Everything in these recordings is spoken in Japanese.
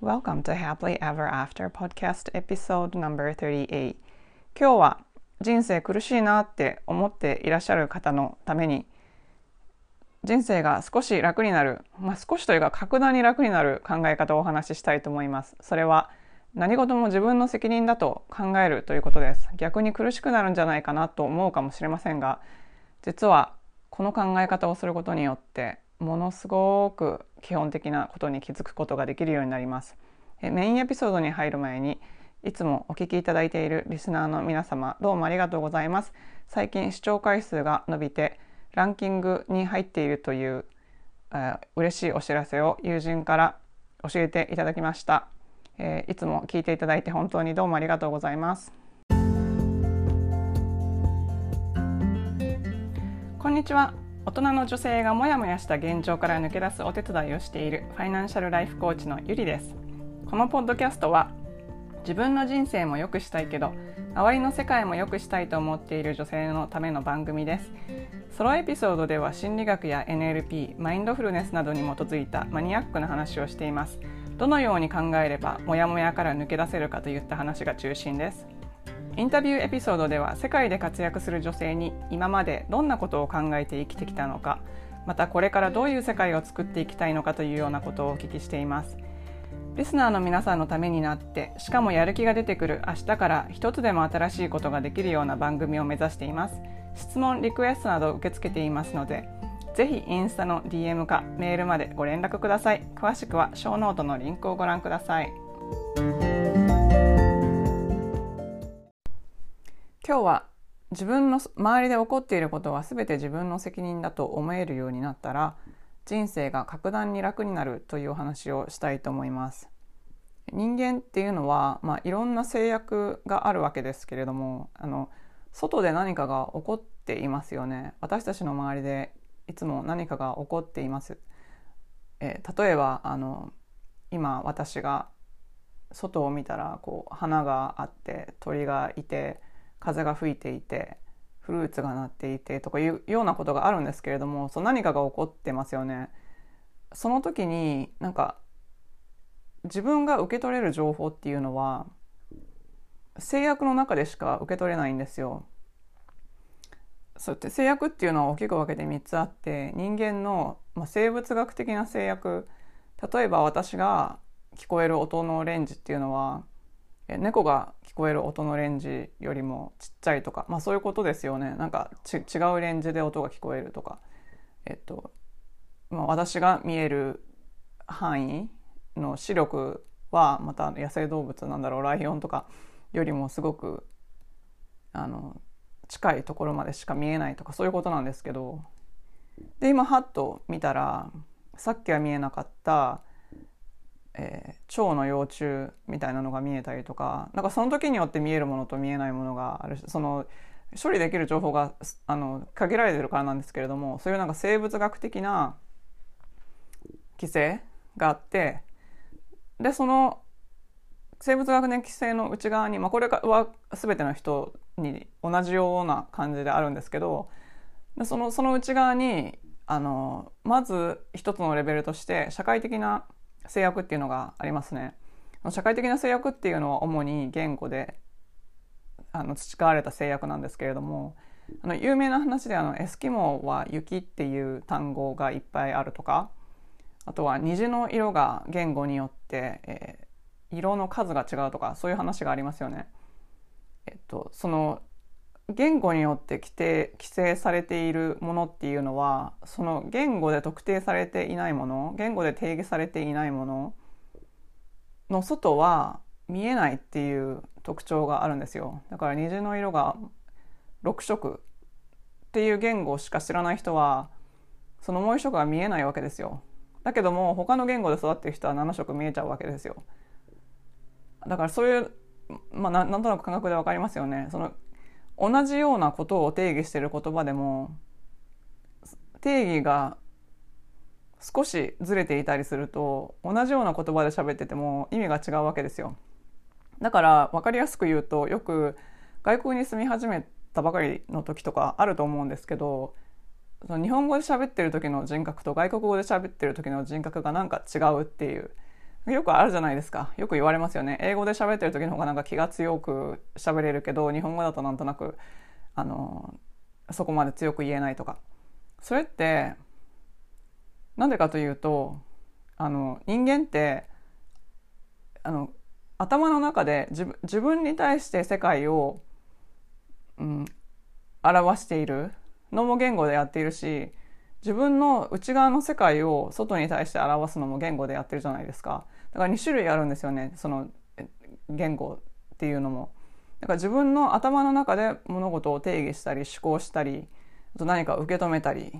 Welcome to Happily Ever After Podcast Episode No.38 今日は人生苦しいなって思っていらっしゃる方のために人生が少し楽になる、まあ、少しというか格段に楽になる考え方をお話ししたいと思います。それは何事も自分の責任だと考えるということです。逆に苦しくなるんじゃないかなと思うかもしれませんが実はこの考え方をすることによってものすごく基本的なことに気づくことができるようになります。メインエピソードに入る前にいつもお聞きいただいているリスナーの皆様どうもありがとうございます。最近視聴回数が伸びてランキングに入っているという、えー、嬉しいお知らせを友人から教えていただきました、えー、いつも聞いていただいて本当にどうもありがとうございますこんにちは大人の女性がモヤモヤした現状から抜け出すお手伝いをしているファイナンシャルライフコーチのゆりです。このポッドキャストは自分の人生も良くしたいけど周りの世界も良くしたいと思っている女性のための番組です。ソロエピソードでは心理学や NLP マインドフルネスなどに基づいたマニアックな話をしています。どのように考えればモヤモヤから抜け出せるかといった話が中心です。インタビューエピソードでは世界で活躍する女性に今までどんなことを考えて生きてきたのかまたこれからどういう世界を作っていきたいのかというようなことをお聞きしています。リスナーの皆さんのためになってしかもやる気が出てくる明日から一つでも新しいことができるような番組を目指しています。質問リクエストなど受け付けていますのでぜひインスタの DM かメールまでご連絡ください。詳しくはショーノートのリンクをご覧ください。今日は自分の周りで起こっていることは全て自分の責任だと思えるようになったら人生が格段に楽になるというお話をしたいと思います。人間っていうのは、まあ、いろんな制約があるわけですけれどもあの外で何かが起こっていますよね私たちの周りでいつも何かが起こっています、え、例えばあの今私が外を見たらこう花があって鳥がいて風が吹いていてフルーツがなっていてとかいうようなことがあるんですけれどもそう何かが起こってますよね。その時になんか自分が受け取れる情報っていうのは制約の中でしか受け取れないんですよ。そうやって制約っていうのは大きく分けて3つあって人間の、まあ、生物学的な制約例えば私が聞こえる音のレンジっていうのは猫が聞こえる音のレンジよりもちっちゃいとか、まあ、そういうことですよね。なんか違うレンジで音が聞こえるとか、えっとまあ、私が見える範囲の視力はまた野生動物なんだろう。ライオンとかよりもすごくあの近いところまでしか見えないとか。そういうことなんですけど。で今ハッと見たらさっきは見えなかったえー、蝶の幼虫みたいなのが見えたりとかなんかその時によって見えるものと見えないものがあるしその処理できる情報があの限られてるからなんですけれどもそういうなんか生物学的な規制があってでその生物学的規制の内側に、まあ、これは全ての人に同じような感じであるんですけどでそのその内側にあのまず一つのレベルとして社会的な制約っていうのがありますね。社会的な制約っていうのは主に言語であの培われた制約なんですけれどもあの有名な話であのエスキモは雪っていう単語がいっぱいあるとかあとは虹の色が言語によって、えー、色の数が違うとかそういう話がありますよね。えっと、その言語によって規定規制されているものっていうのはその言語で特定されていないもの言語で定義されていないものの外は見えないっていう特徴があるんですよ。だから虹の色が6色っていう言語しか知らない人はそのもう一色が見えないわけですよ。だけども他の言語で育ってる人は7色見えちゃうわけですよ。だからそういうまあ、なんとなく感覚で分かりますよね。その同じようなことを定義している言葉でも定義が少しずれていたりすると同じような言葉で喋ってても意味が違うわけですよ。だから分かりやすく言うとよく外国に住み始めたばかりの時とかあると思うんですけどその日本語で喋ってる時の人格と外国語で喋ってる時の人格がなんか違うっていうよくあるじゃないですか。よく言われますよね。英語で喋ってる時の方がなんか気が強く喋れるけど日本語だとなんとなくあのそこまで強く言えないとか。それってなんでかというとあの人間ってあの頭の中で自自分に対して世界を、うん、表しているのも言語でやっているし自分の内側の世界を外に対して表すのも言語でやってるじゃないですか。だから2種類あるんですよね。その言語っていうのも。だから自分の頭の中で物事を定義したり思考したりと何か受け止めたり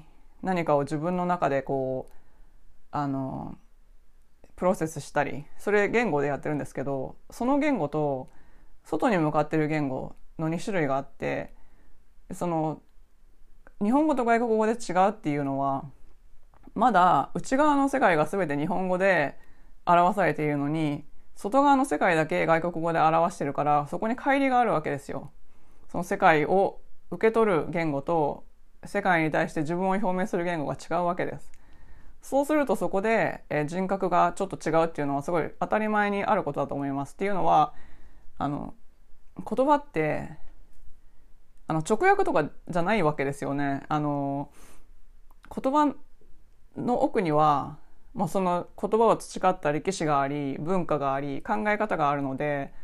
何かを自分の中でこうあのプロセスしたりそれ言語でやってるんですけどその言語と外に向かってる言語の2種類があってその日本語と外国語で違うっていうのはまだ内側の世界が全て日本語で表されているのに外側の世界だけ外国語で表してるからそこに乖離があるわけですよ。その世界を受け取る言語と世界に対して自分を表明する言語が違うわけです。そうするとそこで、え人格がちょっと違うっていうのはすごい当たり前にあることだと思います。っていうのはあの言葉ってあの直訳とかじゃないわけですよね。あの言葉の奥には、まあ、その言葉を培った歴史があり文化があり考え方があるので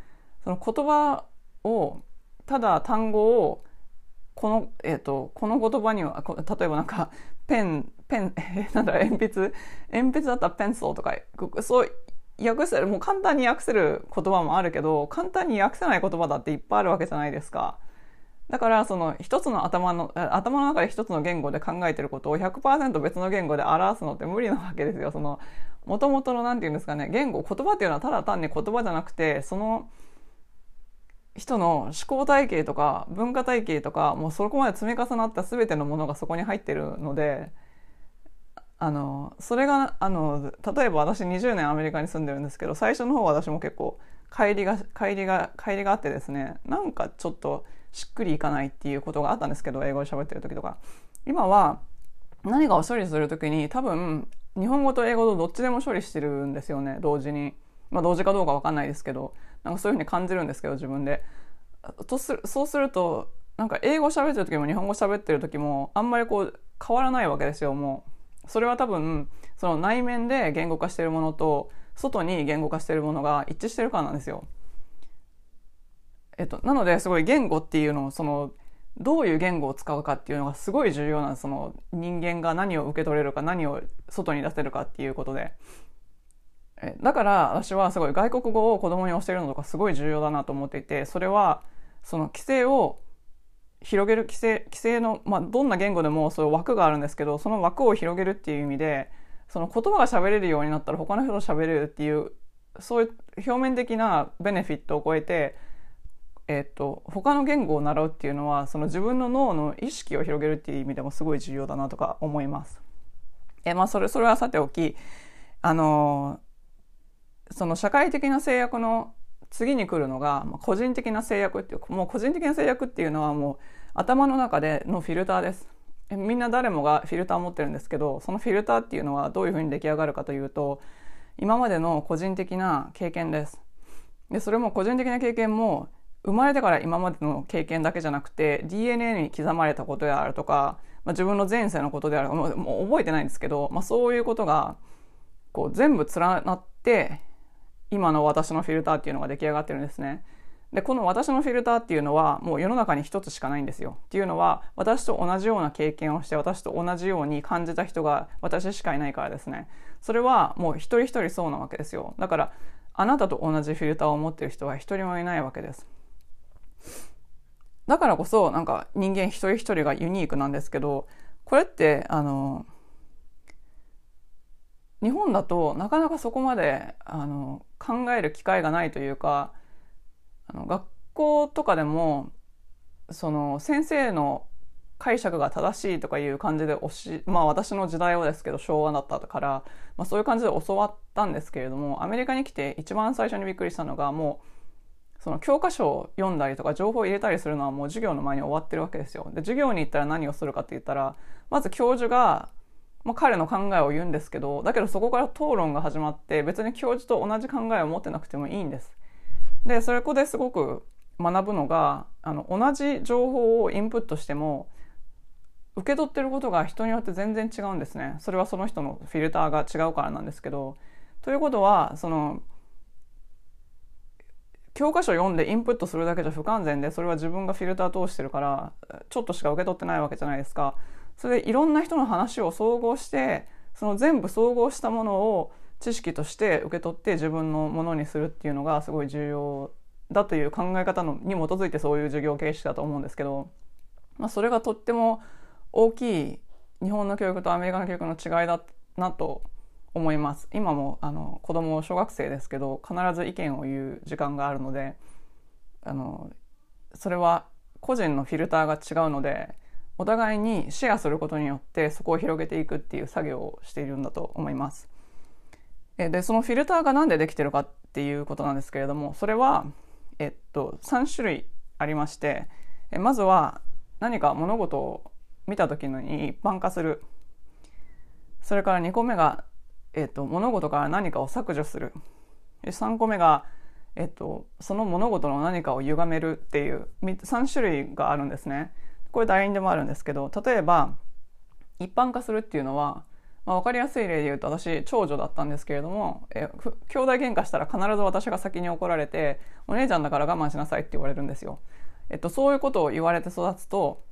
その言葉をただ単語をこの,、えーと、この言葉には例えばなんかペンペン、え なんだ鉛筆？鉛筆だったらペンソーとかそう訳せるもう簡単に訳せる言葉もあるけど簡単に訳せない言葉だっていっぱいあるわけじゃないですか。だからその一つの頭の頭の中で一つの言語で考えてることを100%別の言語で表すのって無理なわけですよ。その元々の何て言うんですかね言語言葉っていうのはただ単に言葉じゃなくてその人の思考体系とか文化体系とかもうそこまで積み重なった全てのものがそこに入ってるのであのそれがあの例えば私20年アメリカに住んでるんですけど最初の方は私も結構帰りが帰りが帰りがあってですねなんかちょっとしっくりいかないっていうことがあったんですけど英語で喋ってる時とか今は何かを処理する時に多分日本語と英語とどっちでも処理してるんですよね同時に。まあ同時かどうか分かんないですけどなんかそういうふうに感じるんですけど自分で。とするそうするとなんか英語喋ってる時も日本語喋ってる時もあんまりこう変わらないわけですよもう。それは多分その内面で言語化してるものと外に言語化してるものが一致してるからなんですよ。えっと、なのですごい言語っていうのをそのどういう言語を使うかっていうのがすごい重要なその人間が何を受け取れるか何を外に出せるかっていうことで。えだから私はすごい外国語を子供に教えるのとかすごい重要だなと思っていてそれはその規制を広げる規制規制の、まあ、どんな言語でもそういう枠があるんですけどその枠を広げるっていう意味でその言葉が喋れるようになったら他の人と喋れるっていうそういう表面的なベネフィットを超えてえーと、他の言語を習うっていうのはその自分の脳の意識を広げるっていう意味でもすごい重要だなとか思います。えまあ、それそれはさておきあのその社会的な制約の次に来るのが、まあ、個人的な制約っていうもう個人的な制約っていうのはもう頭の中でのフィルターです。みんな誰もがフィルターを持ってるんですけどそのフィルターっていうのはどういうふうに出来上がるかというと今までの個人的な経験です。でそれも個人的な経験も生まれてから今までの経験だけじゃなくて DNA に刻まれたことであるとか、まあ、自分の前世のことであるもうもう覚えてないんですけど、まあ、そういうことがこう全部連なって今の私のフィルターっていうのが出来上がってるんですね。でこの私のフィルターっていうのはもう世の中に一つしかないんですよ。っていうのは私と同じような経験をして私と同じように感じた人が私しかいないからですね。それはもう一人一人そうなわけですよ。だからあなたと同じフィルターを持ってる人は一人もいないわけです。だからこそなんか人間一人一人がユニークなんですけどこれってあの日本だとなかなかそこまであの考える機会がないというかあの学校とかでもその先生の解釈が正しいとかいう感じで教しまあ私の時代はですけど昭和だったから、まあ、そういう感じで教わったんですけれどもアメリカに来て一番最初にびっくりしたのがもうその教科書を読んだりとか情報を入れたりするのはもう授業の前に終わってるわけですよ。で授業に行ったら何をするかって言ったらまず教授がまあ、彼の考えを言うんですけどだけどそこから討論が始まって別に教授と同じ考えを持ってなくてもいいんです。でそれこですごく学ぶのがあの同じ情報をインプットしても受け取ってることが人によって全然違うんですね。それはその人のフィルターが違うからなんですけど。ということはその教科書読んでインプットするだけじゃ不完全でそれは自分がフィルター通してるからちょっとしか受け取ってないわけじゃないですか。それでいろんな人の話を総合してその全部総合したものを知識として受け取って自分のものにするっていうのがすごい重要だという考え方のに基づいてそういう授業形式だと思うんですけど、まあ、それがとっても大きい日本の教育とアメリカの教育の違いだなと思います今もあの子供小学生ですけど必ず意見を言う時間があるのであのそれは個人のフィルターが違うのでお互いにシェアすることによってそこを広げていくっていう作業をしているんだと思います。でそのフィルターが何でできてるかっていうことなんですけれどもそれは、えっと、3種類ありましてまずは何か物事を見た時に一般化するそれから2個目が、えっと、物事から何かを削除する3個目が、えっと、その物事の何かを歪めるっていう3種類があるんですね。これ誰にでもあるんですけど例えば一般化するっていうのは、まあ、分かりやすい例で言うと私長女だったんですけれどもえ兄弟喧嘩したら必ず私が先に怒られてお姉ちゃんだから我慢しなさいって言われるんですよ。えっと、そういうことを言われて育つと、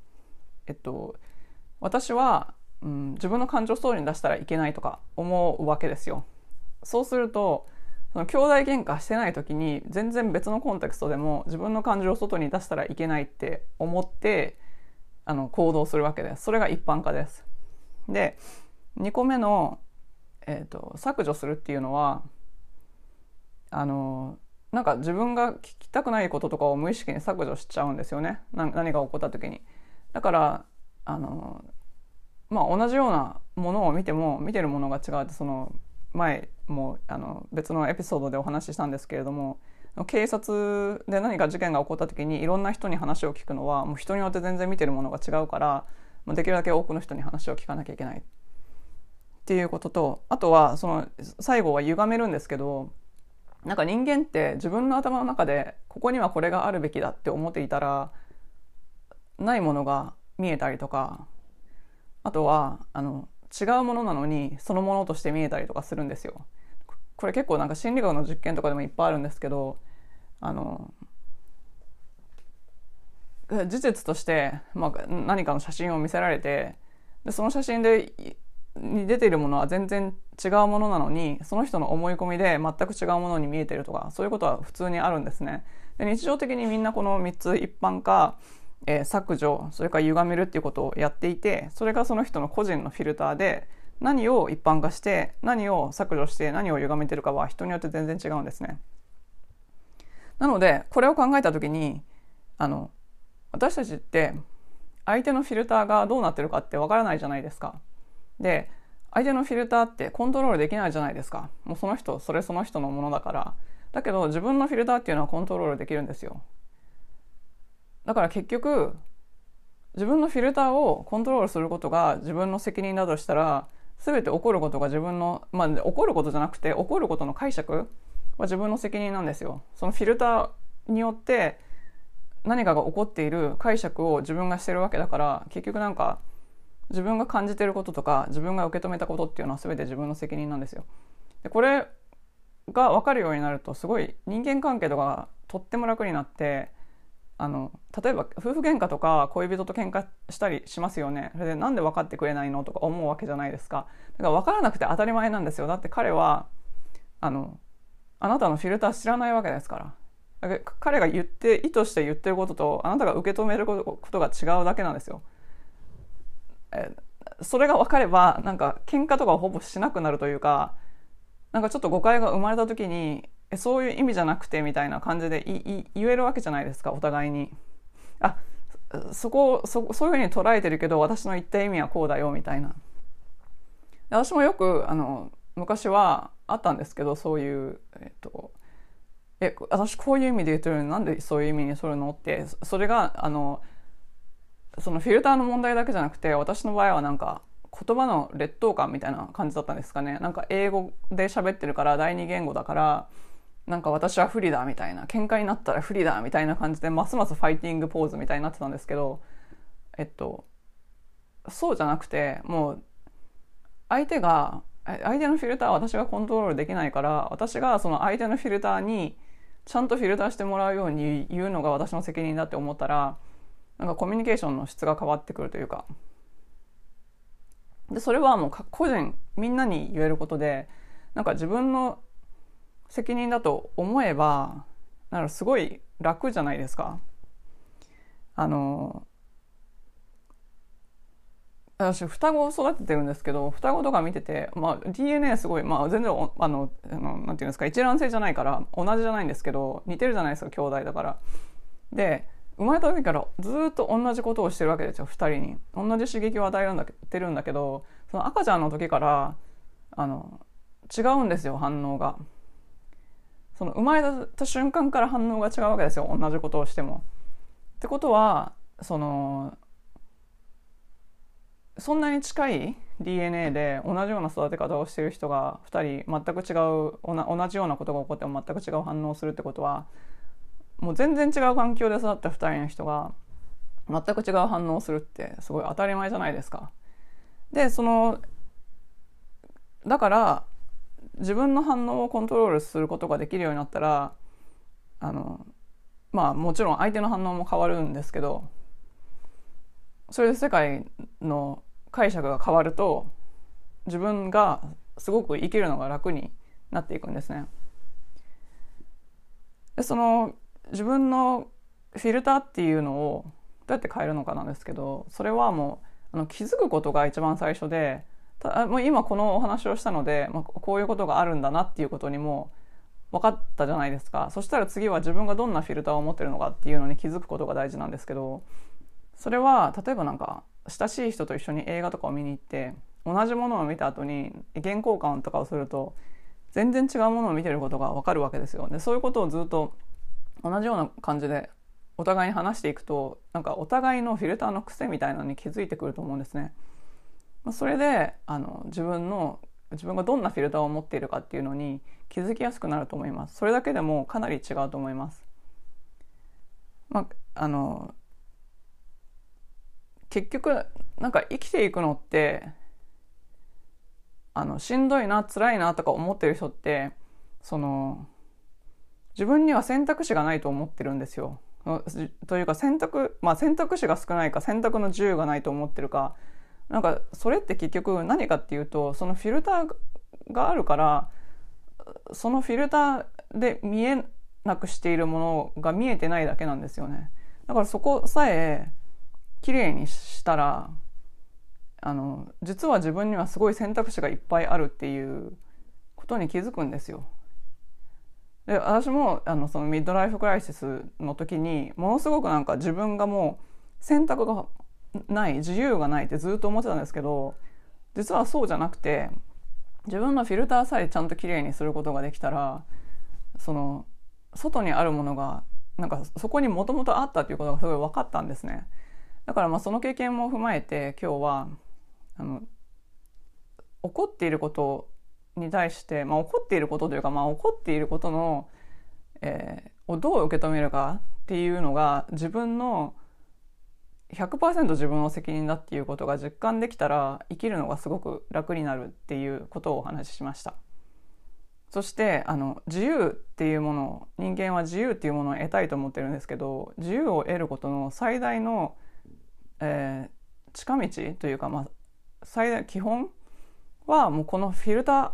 えっと、私は、うん、自分の感情を外に出したらいけないとか思うわけですよ。そうするとその兄弟喧嘩してない時に全然別のコンテクストでも自分の感情を外に出したらいけないって思ってあの行動するわけです。それが一般化です。で2個目の、えーと、削除するっていうのはあのなんか自分が聞きたくないこととかを無意識に削除しちゃうんですよね何が起こった時に。だからあのまあ同じようなものを見ても見てるものが違うってその前もあの別のエピソードでお話ししたんですけれども警察で何か事件が起こった時にいろんな人に話を聞くのはもう人によって全然見てるものが違うからできるだけ多くの人に話を聞かなきゃいけない。っていうこととあとはその最後は歪めるんですけどなんか人間って自分の頭の中でここにはこれがあるべきだって思っていたらないものが見えたりとかあとはあの違うものなのにそのものとして見えたりとかするんですよ。これ結構なんか心理学の実験とかでもいっぱいあるんですけどあの事実として、まあ、何かの写真を見せられてでその写真でに出ているものは全然違うものなのにその人の思い込みで全く違うものに見えてるとかそういうことは普通にあるんですね。で日常的にみんなこの3つ一般化、えー、削除それから歪めるっていうことをやっていてそれがその人の個人のフィルターで何を一般化して何を削除して何を歪めてるかは人によって全然違うんですね。なのでこれを考えた時にあの私たちって相手のフィルターがどうなってるかってわからないじゃないですか。で相手のフィルターってコントロールできないじゃないですか。もうその人それその人のものだから。だけど自分のフィルターっていうのはコントロールできるんですよ。だから結局自分のフィルターをコントロールすることが自分の責任だとしたら全て起こることが自分の、まあ、起こることじゃなくて起こることの解釈は自分の責任なんですよ。そのフィルターによって何かが起こっている解釈を自分がしてるわけだから結局なんか自分が感じてることとか自分が受け止めたことっていうのは全て自分の責任なんですよ。でこれが分かるようになるとすごい人間関係とかとっても楽になってあの例えば夫婦喧嘩とか恋人と喧嘩したりしますよね。それでなんで分かってくれないの？とか思うわけじゃないですか。だから分からなくて当たり前なんですよ。だって彼はあのあなたのフィルター知らないわけですから。彼が言って意図して言ってることとあなたが受け止めることが違うだけなんですよ。えそれが分かればなんか喧嘩とかをほぼしなくなるというかなんかちょっと誤解が生まれた時にえそういう意味じゃなくてみたいな感じで言えるわけじゃないですかお互いに。あそこそそういうふうに捉えてるけど私の言った意味はこうだよみたいな。私もよくあの昔はあったんですけどそういう、えっと、え私こういう意味で言ってるのになんでそういう意味にするのってそれがあのそのフィルターの問題だけじゃなくて私の場合はなんか言葉の劣等感みたいな感じだったんですかねなんか英語で喋ってるから第二言語だからなんか私は不利だみたいな喧嘩になったら不利だみたいな感じでますますファイティングポーズみたいになってたんですけどえっとそうじゃなくてもう相手が相手のフィルターは私がコントロールできないから私がその相手のフィルターにちゃんとフィルターしてもらうように言うのが私の責任だって思ったらなんかコミュニケーションの質が変わってくるというか。でそれはもう個人みんなに言えることでなんか自分の責任だと思えばなんかすごい楽じゃないですか。あの私双子を育ててるんですけど双子とか見てて、まあ、DNA すごい、まあ、全然あのあのなんていうんですか一卵性じゃないから同じじゃないんですけど似てるじゃないですか兄弟だから。で生まれた時からずっと同じことをしてるわけですよ2人に同じ刺激を与えるんだてるんだけどその赤ちゃんの時からあの違うんですよ反応がその生まれた瞬間から反応が違うわけですよ同じことをしても。ってことはそのそんなに近い DNA で同じような育て方をしている人が2人全く違う同じようなことが起こっても全く違う反応をするってことはもう全然違う環境で育った2人の人が全く違う反応をするってすごい当たり前じゃないですか。でそのだから自分の反応をコントロールすることができるようになったらあのまあもちろん相手の反応も変わるんですけどそれで世界の解釈が変わると自分がすごく生きるのが楽になっていくんですね。でその自分のフィルターっていうのをどうやって変えるのかなんですけどそれはもうあの気づくことが一番最初でたもう今このお話をしたので、まあ、こういうことがあるんだなっていうことにも分かったじゃないですかそしたら次は自分がどんなフィルターを持ってるのかっていうのに気づくことが大事なんですけどそれは例えばなんか親しい人と一緒に映画とかを見に行って同じものを見た後に意見交換とかをすると全然違うものを見てることが分かるわけですよ。でそういうことをずっと同じような感じでお互いに話していくとなんかお互いのフィルターの癖みたいなのに気づいてくると思うんですね。それであの自分の自分がどんなフィルターを持っているかっていうのに気づきやすくなると思います。それだけでもかなり違うと思います。まあ、あの結局なんか生きていくのってあのしんどいな辛いなとか思ってる人ってその自分には選択肢がないと思ってるんですよ。というか選択、まあ、選択肢が少ないか選択の自由がないと思ってるかなんかそれって結局何かっていうとそのフィルターがあるからそのフィルターで見えなくしているものが見えてないだけなんですよね。だからそこさえ綺麗にしたらあの実は自分にはすごい選択肢がいっぱいあるっていうことに気づくんですよ。で私もあのそのミッドライフクライシスの時にものすごくなんか自分がもう選択がない自由がないってずっと思ってたんですけど実はそうじゃなくて自分のフィルターさえちゃんときれいにすることができたらその外にあるものがなんかそこにもともとあったっていうことがすごい分かったんですね。だからまあその経験も踏まえて今日はあの起こっていることに対して、まあ、起こっていることというか、まあ、起こっていることの、えー、をどう受け止めるかっていうのが自分の100%自分の責任だっていうことが実感できたら生きるのがすごく楽になるっていうことをお話ししました。そしてあの自由っていうもの人間は自由っていうものを得たいと思ってるんですけど自由を得ることの最大の、えー、近道というか、まあ、最大基本はもうこのフィルター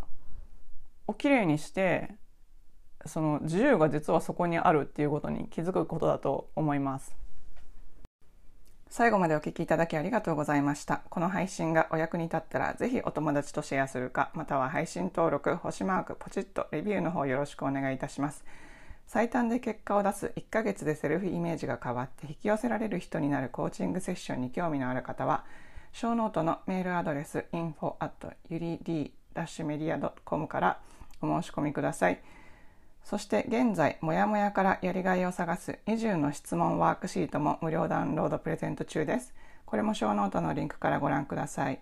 をきれいにしてその自由が実はそこにあるっていうことに気づくことだと思います。最後までお聞きいただきありがとうございましたこの配信がお役に立ったらぜひお友達とシェアするかまたは配信登録星マークポチッとレビューの方よろしくお願いいたします最短で結果を出す1ヶ月でセルフイメージが変わって引き寄せられる人になるコーチングセッションに興味のある方はショーノートのメールアドレス info at yuri-media.com からお申し込みください。そして現在、もやもやからやりがいを探す20の質問ワークシートも無料ダウンロードプレゼント中です。これもショーノートのリンクからご覧ください。